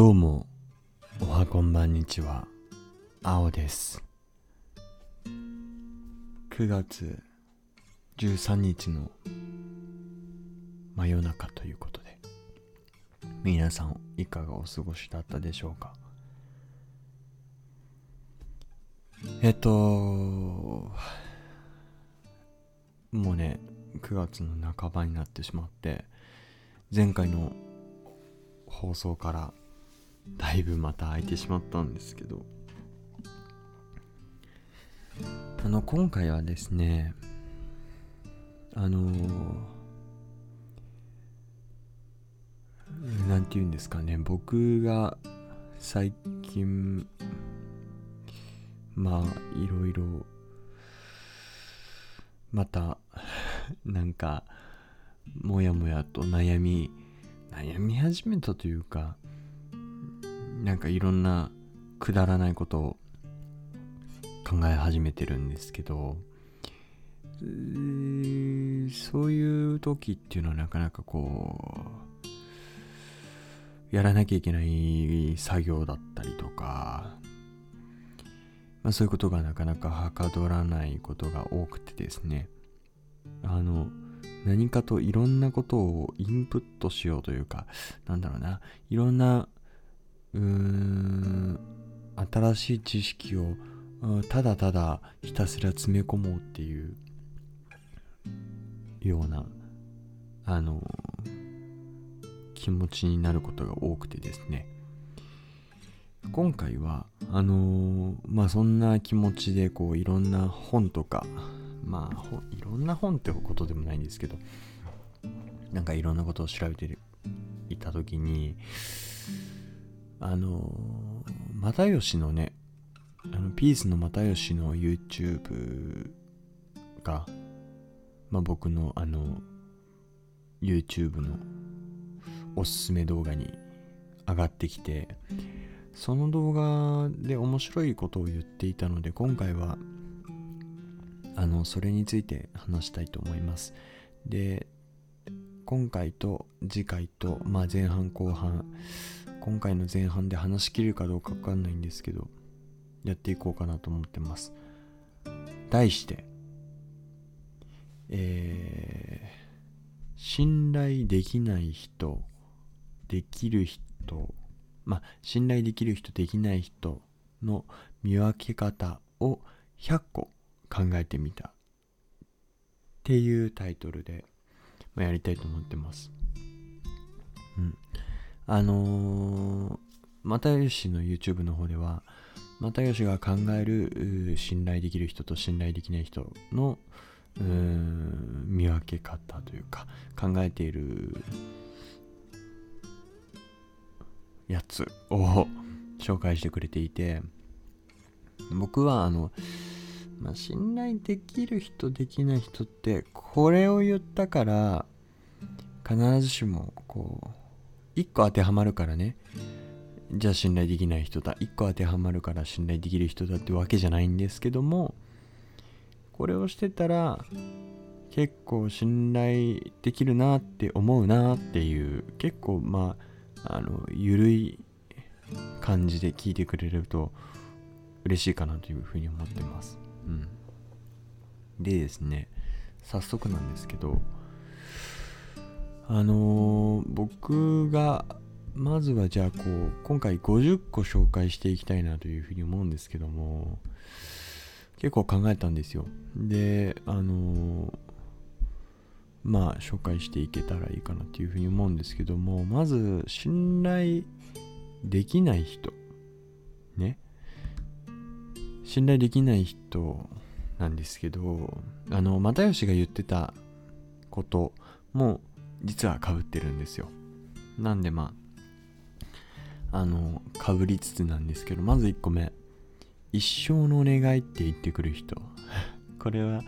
どうも、おはこんばんにちは、青です。9月13日の真夜中ということで、皆さんいかがお過ごしだったでしょうか？えっと、もうね、9月の半ばになってしまって、前回の放送からだいぶまた空いてしまったんですけど。あの今回はですねあのなんて言うんですかね僕が最近まあいろいろまた なんかもやもやと悩み悩み始めたというかなんかいろんなくだらないことを考え始めてるんですけどそういう時っていうのはなかなかこうやらなきゃいけない作業だったりとか、まあ、そういうことがなかなかはかどらないことが多くてですね。あの何かといろんなことをインプットしようというかなんだろうないろんなうーん新しい知識をただただひたすら詰め込もうっていうようなあの気持ちになることが多くてですね。今回はあのまあそんな気持ちでこういろんな本とかまあいろんな本ってことでもないんですけどなんかいろんなことを調べていた時にあの又吉のねあのピースの又吉の YouTube が、まあ、僕のあの YouTube のおすすめ動画に上がってきてその動画で面白いことを言っていたので今回はあのそれについて話したいと思います。で今回と次回と、まあ、前半後半今回の前半で話しきれるかどうかわかんないんですけどやっていこうかなと思ってます。題してえー信頼できない人できる人まあ信頼できる人できない人の見分け方を100個考えてみたっていうタイトルで、まあ、やりたいと思ってます。うん。あの、又吉の YouTube の方では又吉が考える信頼できる人と信頼できない人の見分け方というか考えているやつを紹介してくれていて僕はあの、まあ、信頼できる人できない人ってこれを言ったから必ずしもこう1個当てはまるからね。じゃあ信頼できない人だ。1個当てはまるから信頼できる人だってわけじゃないんですけどもこれをしてたら結構信頼できるなって思うなっていう結構まああのゆるい感じで聞いてくれると嬉しいかなというふうに思ってます。うん、でですね早速なんですけどあのー僕がまずはじゃあこう今回50個紹介していきたいなというふうに思うんですけども結構考えたんですよ。であのーまあ紹介していけたらいいかなというふうに思うんですけどもまず信頼できない人ね。信頼できない人なんですけどあの又吉が言ってたことも実はかぶってるんですよ。なんでまああのかぶりつつなんですけどまず1個目。一生のお願いって言ってくる人。これは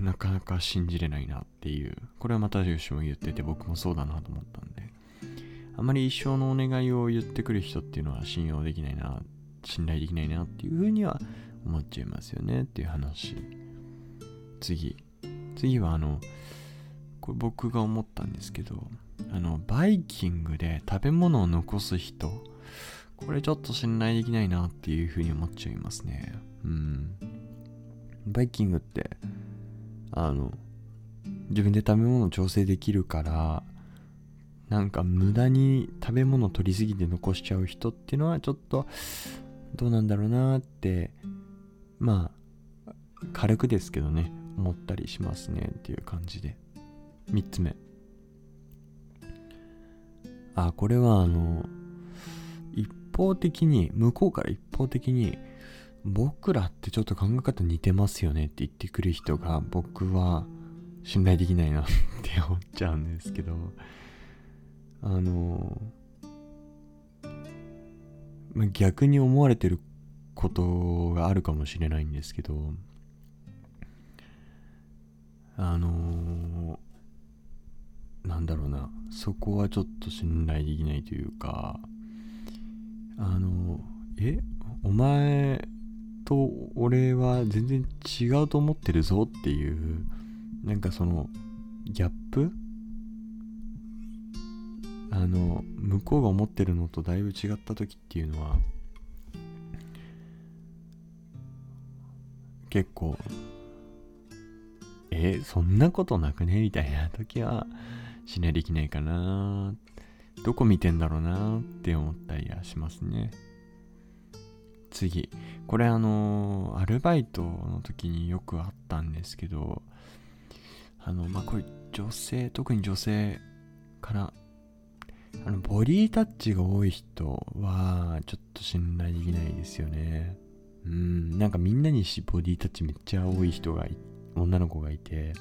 なかなか信じれないなっていう。これは又吉も言ってて僕もそうだなと思ったんで。あまり一生のお願いを言ってくる人っていうのは信用できないな信頼できないなっていうふうには思っちゃいますよねっていう話。次。次はあのこれ僕が思ったんですけどあのバイキングで食べ物を残す人これちょっと信頼できないなっていうふうに思っちゃいますね。うん。バイキングってあの自分で食べ物を調整できるからなんか無駄に食べ物取りすぎて残しちゃう人っていうのはちょっとどうなんだろうなってまあ軽くですけどね思ったりしますねっていう感じで。3つ目。あこれはあの一方的に向こうから一方的に僕らってちょっと考え方似てますよねって言ってくる人が僕は信頼できないなって思っちゃうんですけどあの、逆に思われてることがあるかもしれないんですけどあのなんだろうな。そこはちょっと信頼できないというかあのえ？お前と俺は全然違うと思ってるぞっていうなんかそのギャップ？あの向こうが思ってるのとだいぶ違った時っていうのは結構え？そんなことなくね？みたいな時はしないできないかな。どこ見てんだろうな。って思ったりはしますね。次。これあのアルバイトの時によくあったんですけどあのまあこれ女性特に女性からあのボディタッチが多い人はちょっと信頼できないですよね。うん。なんかみんなにしボディタッチめっちゃ多い人が女の子がいて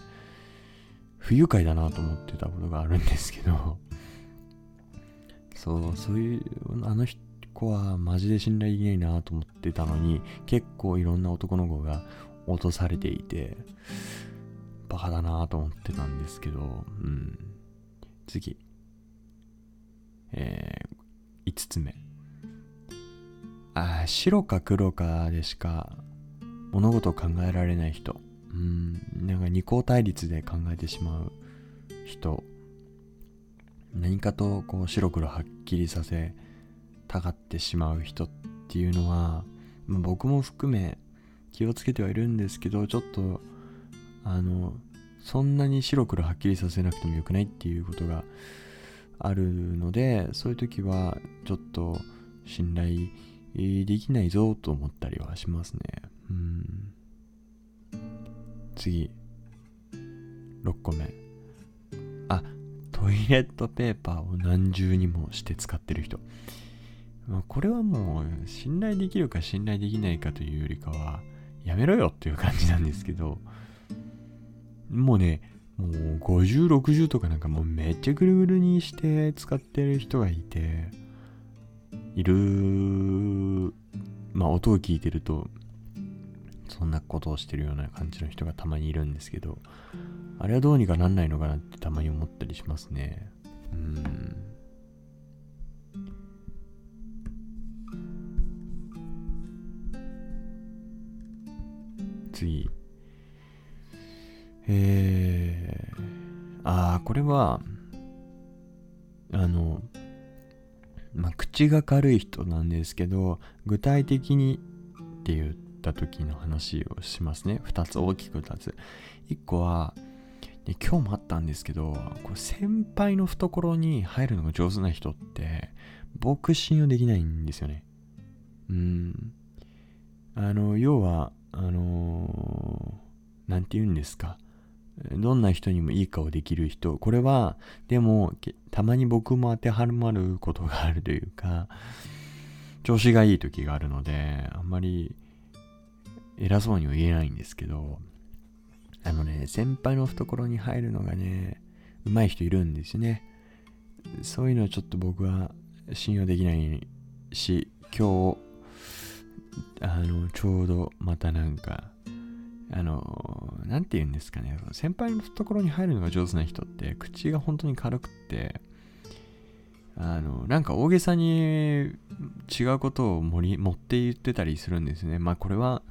不愉快だなと思ってたことがあるんですけど そうそういうあの子はマジで信頼できないなと思ってたのに結構いろんな男の子が落とされていてバカだなと思ってたんですけど、うん。次。えー、5つ目。あ白か黒かでしか物事を考えられない人。うん、なんか二項対立で考えてしまう人。何かとこう白黒はっきりさせたがってしまう人っていうのは、まあ、僕も含め気をつけてはいるんですけど、ちょっとあのそんなに白黒はっきりさせなくてもよくないっていうことがあるのでそういう時はちょっと信頼できないぞと思ったりはしますね。うん。次。6個目。あトイレットペーパーを何重にもして使ってる人、これはもう信頼できるか信頼できないかというよりかはやめろよっていう感じなんですけど。もうね、もう50、60とかなんかもうめっちゃぐるぐるにして使ってる人がいて、いる、まあ音を聞いてると、そんなことをしてるような感じの人がたまにいるんですけど、あれはどうにかなんないのかなってたまに思ったりしますね。うん。次。えー、ああ、これは、あの、まあ、口が軽い人なんですけど、具体的にって言った時の話をしますね。二つ、大きく二つ。一個は、今日もあったんですけど、これ先輩の懐に入るのが上手な人って、僕信用できないんですよね。うん。あの、要は、あのー、て言うんですか。どんな人にもいい顔できる人。これは、でも、たまに僕も当てはまることがあるというか、調子がいい時があるので、あんまり偉そうには言えないんですけど、あのね、先輩の懐に入るのがね、上手い人いるんですよね。そういうのはちょっと僕は信用できないし、今日、あの、ちょうどまたなんか、あの、なんて言うんですかね、先輩の懐に入るのが上手な人って、口が本当に軽くって、あの、なんか大げさに違うことを盛り持って言ってたりするんですね。まあこれは、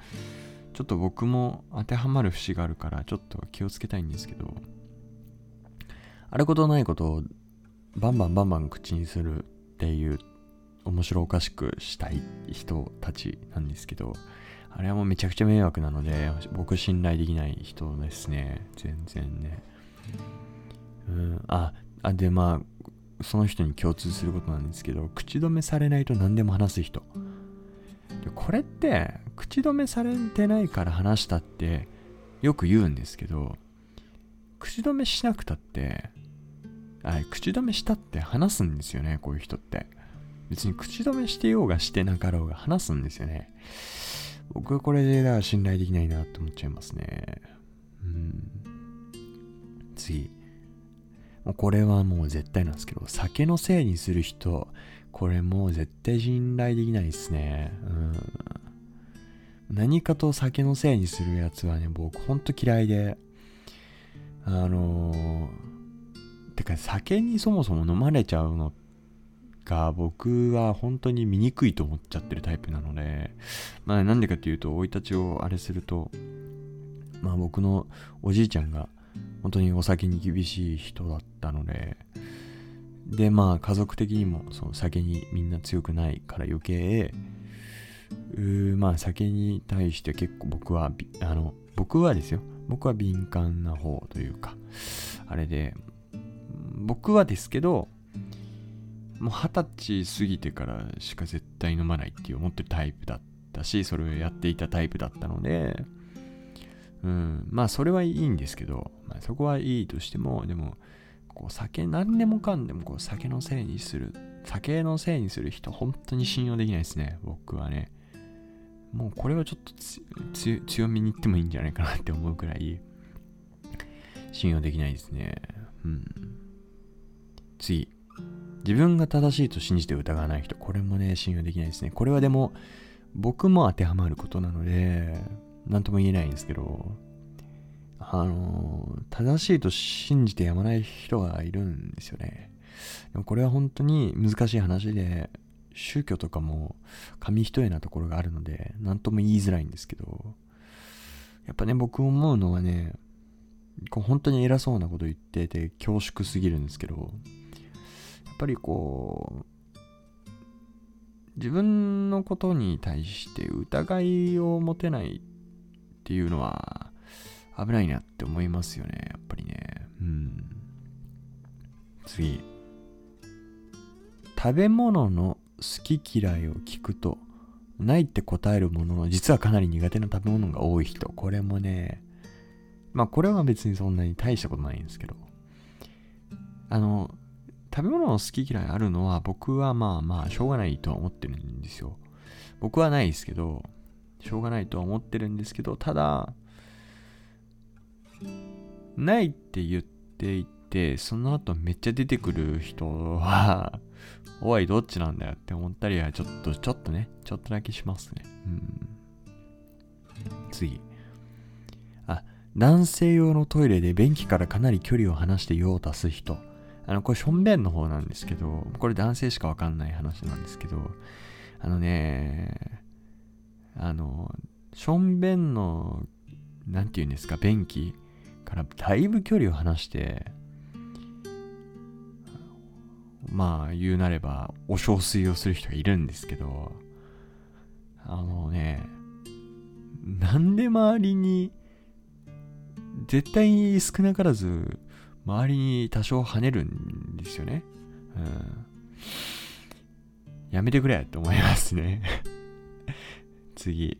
ちょっと僕も当てはまる節があるから、ちょっと気をつけたいんですけど、あることないことをバンバンバンバン口にするっていう面白おかしくしたい人たちなんですけど、あれはもうめちゃくちゃ迷惑なので、僕信頼できない人ですね。全然ね。うん、あ、あ、でまあ、その人に共通することなんですけど、口止めされないと何でも話す人。でこれって、口止めされてないから話したってよく言うんですけど、口止めしなくたって、あ口止めしたって話すんですよね、こういう人って。別に口止めしてようがしてなかろうが話すんですよね。僕はこれでだから信頼できないなって思っちゃいますね。うん。次。もうこれはもう絶対なんですけど、酒のせいにする人、これもう絶対信頼できないですね。うん。何かと酒のせいにするやつはね、僕ほんと嫌いで、あのー、てか酒にそもそも飲まれちゃうのが僕は本当に醜いと思っちゃってるタイプなので、まあなんでかっていうと、生い立ちをあれすると、まあ僕のおじいちゃんが本当にお酒に厳しい人だったので、でまあ家族的にもその酒にみんな強くないから余計、うーまあ酒に対して結構僕は、あの、僕はですよ、僕は敏感な方というか、あれで、僕はですけど、もう二十歳過ぎてからしか絶対飲まないって思ってるタイプだったし、それをやっていたタイプだったので、うん、まあそれはいいんですけど、まあ、そこはいいとしても、でも、こう酒、何でもかんでもこう酒のせいにする、酒のせいにする人、本当に信用できないですね、僕はね。もうこれはちょっと強めに言ってもいいんじゃないかなって思うくらい、信用できないですね。うん。次。自分が正しいと信じて疑わない人。これもね、信用できないですね。これはでも、僕も当てはまることなので、なんとも言えないんですけど、あの、正しいと信じてやまない人がいるんですよね。でもこれは本当に難しい話で、宗教とかも紙一重なところがあるので、なんとも言いづらいんですけど、やっぱね、僕思うのはね、こう本当に偉そうなこと言ってて恐縮すぎるんですけど、やっぱりこう自分のことに対して疑いを持てないっっていうのは危ないなって思いますよねやっぱりね。うん。次。食べ物の好き嫌いを聞くとないって答えるものの実はかなり苦手な食べ物が多い人。これもねまあこれは別にそんなに大したことないんですけど。あの食べ物の好き嫌いあるのは僕はまあまあしょうがないとは思ってるんですよ。僕はないですけど、しょうがないとは思ってるんですけど、ただ、ないって言っていて、その後めっちゃ出てくる人は、おい、どっちなんだよって思ったりは、ちょっと、ちょっとね、ちょっとだけしますね。うん。次。あ、男性用のトイレで便器からかなり距離を離して用を足す人。あの、これ、しょんべんの方なんですけど、これ男性しかわかんない話なんですけど、あのね、あの、しょんべんの、なんて言うんですか、便器からだいぶ距離を離して、まあ、言うなれば、お小水をする人がいるんですけど、あのね、なんで周りに、絶対に少なからず、周りに多少跳ねるんですよね。うん。やめてくれって思いますね次。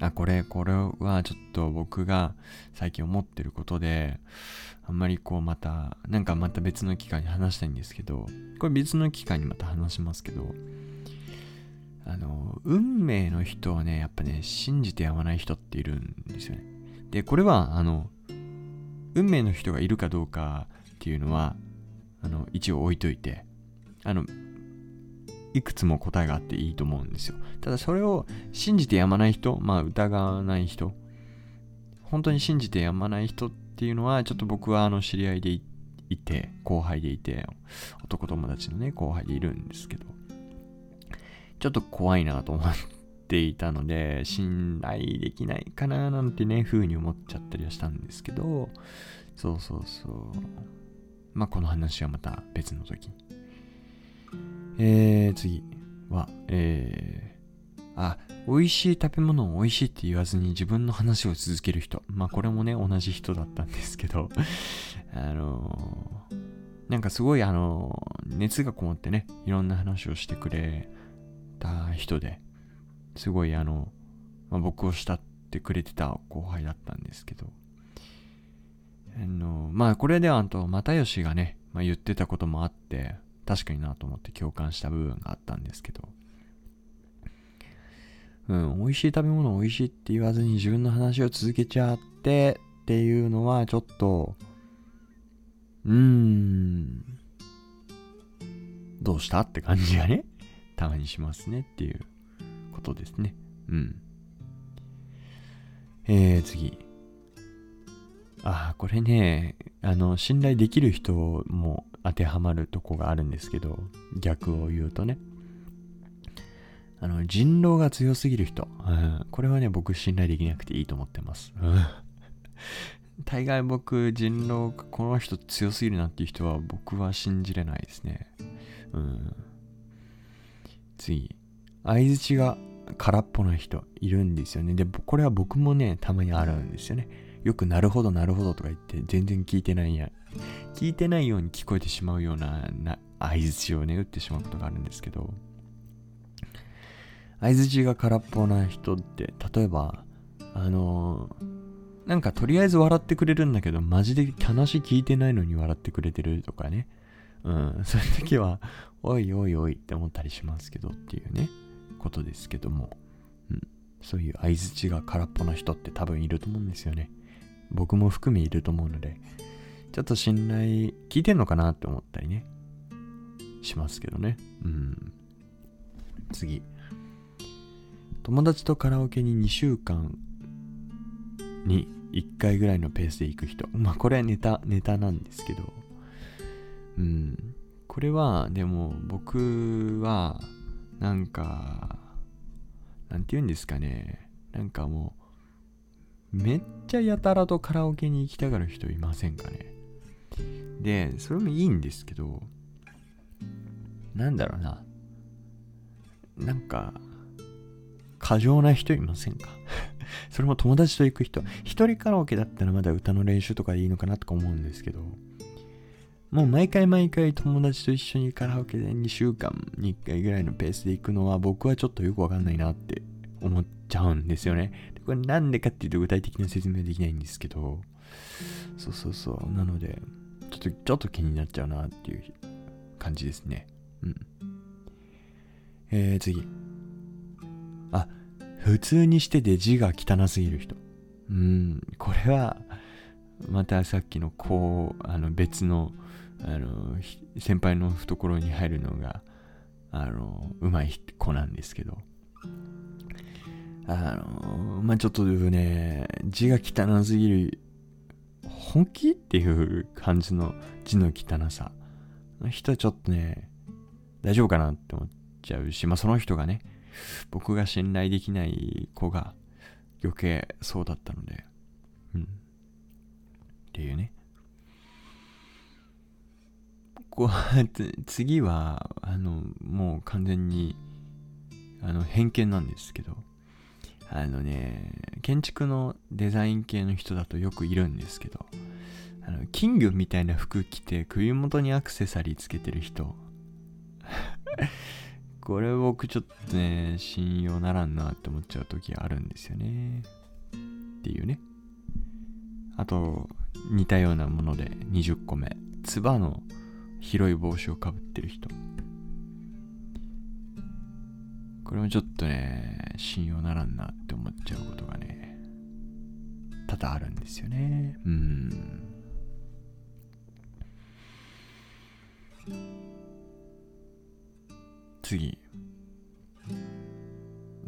あ、これ、これはちょっと僕が最近思ってることで、あんまりこうまた、なんかまた別の機会に話したいんですけど、これ別の機会にまた話しますけど、あの、運命の人をね、やっぱね、信じてやまない人っているんですよね。で、これは、あの、運命の人がいるかどうかっていうのは、あの、一応置いといて、あの、いくつも答えがあっていいと思うんですよ。ただそれを信じてやまない人、まあ疑わない人、本当に信じてやまない人っていうのは、ちょっと僕はあの知り合いでいて、後輩でいて、男友達のね、後輩でいるんですけど、ちょっと怖いなと思っていたので、信頼できないかななんてね、風に思っちゃったりはしたんですけど、そうそうそう。まあこの話はまた別の時に。えー、次は、えー、あ、美味しい食べ物を美味しいって言わずに自分の話を続ける人。まあこれもね、同じ人だったんですけど、あのー、なんかすごいあのー、熱がこもってね、いろんな話をしてくれた人で、すごいあの、まあ、僕を慕ってくれてた後輩だったんですけど、あの、まあこれではあと、又吉がね、まあ、言ってたこともあって、確かになと思って共感した部分があったんですけど、うん、美味しい食べ物美味しいって言わずに自分の話を続けちゃってっていうのはちょっと、うーん、どうしたって感じがね、たまにしますねっていうことですね。うん。えー、次。あ、これね、あの、信頼できる人も当てはまるとこがあるんですけど、逆を言うとね。あの、人狼が強すぎる人。うん、これはね、僕信頼できなくていいと思ってます。大概僕、人狼、この人強すぎるなっていう人は僕は信じれないですね。うん。次。相づちが空っぽな人いるんですよね。で、これは僕もね、たまにあるんですよね。よくなるほどなるほどとか言って全然聞いてないんや、聞いてないように聞こえてしまうようなな相づちをね、打ってしまうことがあるんですけど、相づちが空っぽな人って、例えば、あのー、なんかとりあえず笑ってくれるんだけど、マジで話聞いてないのに笑ってくれてるとかね。うん、そういう時は、おいおいおいって思ったりしますけどっていうね、ことですけども、うん、そういう相づちが空っぽな人って多分いると思うんですよね。僕も含めいると思うので、ちょっと信頼、聞いてんのかなって思ったりね、しますけどね。うん。次。友達とカラオケに2週間に1回ぐらいのペースで行く人。まあこれはネタ、ネタなんですけど。うん。これは、でも僕は、なんか、なんて言うんですかね。なんかもう、めっちゃやたらとカラオケに行きたがる人いませんかねで、それもいいんですけど、なんだろうな。なんか、過剰な人いませんか？それも友達と行く人。一人カラオケだったらまだ歌の練習とかでいいのかなとか思うんですけど、もう毎回毎回友達と一緒にカラオケで2週間に1回ぐらいのペースで行くのは僕はちょっとよくわかんないなって思っちゃうんですよね。これなんでかっていうと具体的な説明できないんですけど、そうそうそう。なので、ちょっと、ちょっと気になっちゃうなっていう感じですね。うん。えー、次。あ、普通にしてて字が汚すぎる人。うん、これは、またさっきのこう、あの別の、あの、先輩の懐に入るのが、あの、うまい子なんですけど、あのまあ、ちょっとね、字が汚すぎる、本気っていう感じの字の汚さ。人はちょっとね、大丈夫かなって思っちゃうし、まあその人がね、僕が信頼できない子が余計そうだったので、うん。っていうね。こう、次は、あの、もう完全に、あの、偏見なんですけど、あのね、建築のデザイン系の人だとよくいるんですけど、あの、キングみたいな服着て首元にアクセサリーつけてる人。これ僕ちょっとね、信用ならんなって思っちゃう時あるんですよね。っていうね。あと、似たようなもので20個目。つばの広い帽子をかぶってる人。これもちょっとね、信用ならんなって思っちゃうことがね、多々あるんですよね。うん。次。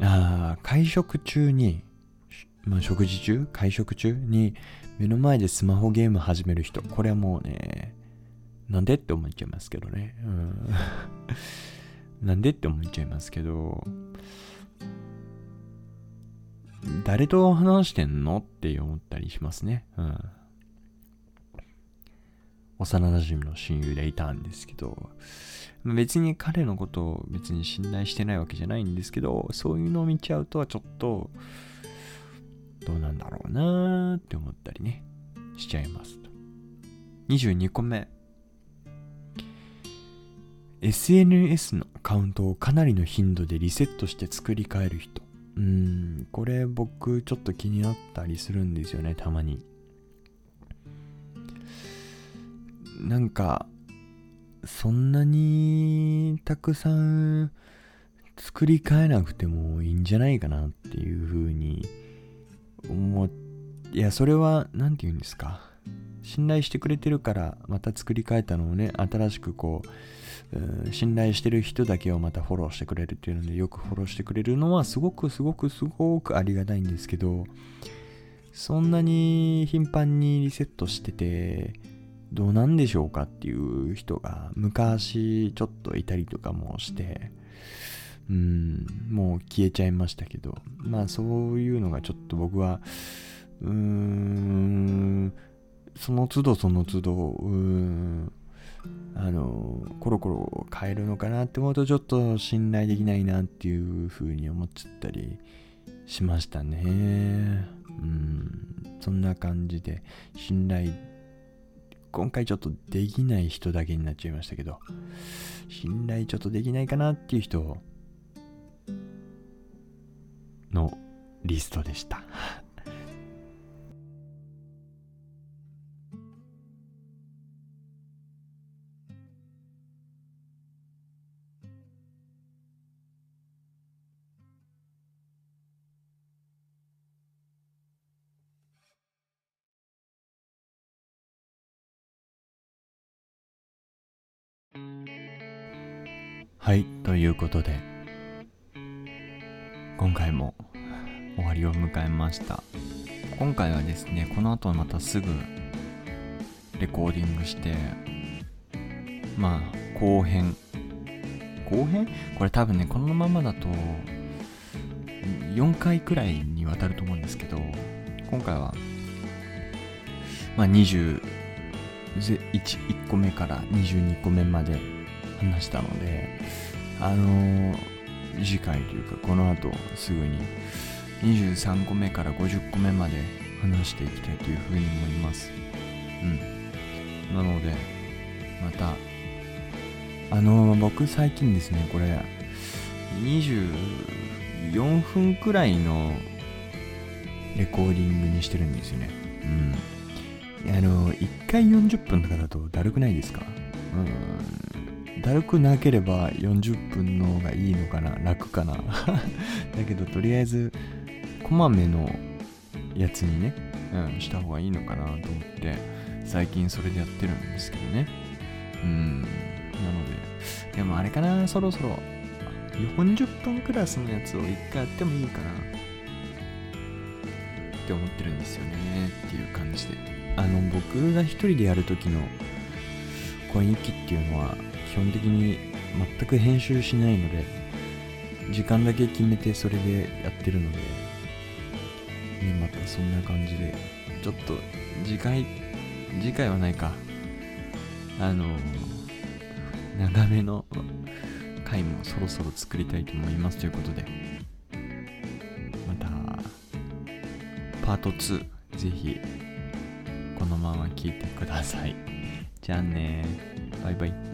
ああ、会食中に、まあ、食事中？会食中に目の前でスマホゲーム始める人。これはもうね、なんでって思っちゃいますけどね。うんなんでって思っちゃいますけど、誰と話してんのって思ったりしますね。うん。幼馴染の親友でいたんですけど、別に彼のことを別に信頼してないわけじゃないんですけど、そういうのを見ちゃうとはちょっと、どうなんだろうなーって思ったりね、しちゃいますと。22個目。SNS のアカウントをかなりの頻度でリセットして作り変える人。うん、これ僕ちょっと気になったりするんですよね、たまに。なんか、そんなにたくさん作り変えなくてもいいんじゃないかなっていうふうに思っいやそれは何て言うんですか信頼してくれてるからまた作り変えたのをね新しくこう信頼してる人だけをまたフォローしてくれるっていうのでよくフォローしてくれるのはすごくすごくすごくありがたいんですけどそんなに頻繁にリセットしててどうなんでしょうかっていう人が昔ちょっといたりとかもしてうん、もう消えちゃいましたけど、まあそういうのがちょっと僕は、うーん、その都度その都度、うん、あの、コロコロ変えるのかなって思うとちょっと信頼できないなっていうふうに思っちゃったりしましたね。うん、そんな感じで信頼、今回ちょっとできない人だけになっちゃいましたけど、信頼ちょっとできないかなっていう人のリストでした。はい、ということで、今回も終わりを迎えました。今回はですねこの後またすぐレコーディングしてまあ後編。後編？これ多分ねこのままだと4回くらいにわたると思うんですけど今回はまあ21 1個目から22個目まで話したのであのー次回というかこの後すぐに23個目から50個目まで話していきたいというふうに思います。うん。なのでまたあの僕最近ですねこれ24分くらいのレコーディングにしてるんですよね。うん。あの1回40分とかだとだるくないですか？うん。だるくなければ40分の方がいいのかな？楽かな？だけどとりあえずこまめのやつにね、うん、した方がいいのかなと思って最近それでやってるんですけどね。うんなのででもあれかなそろそろ40分クラスのやつを一回やってもいいかな。って思ってるんですよね。っていう感じで。あの僕が一人でやるときの声日記っていうのは基本的に全く編集しないので時間だけ決めてそれでやってるのでねまたそんな感じでちょっと次回次回はないか。あの長めの回もそろそろ作りたいと思いますということで。またパート2ぜひこのまま聞いてください。じゃあねバイバイ。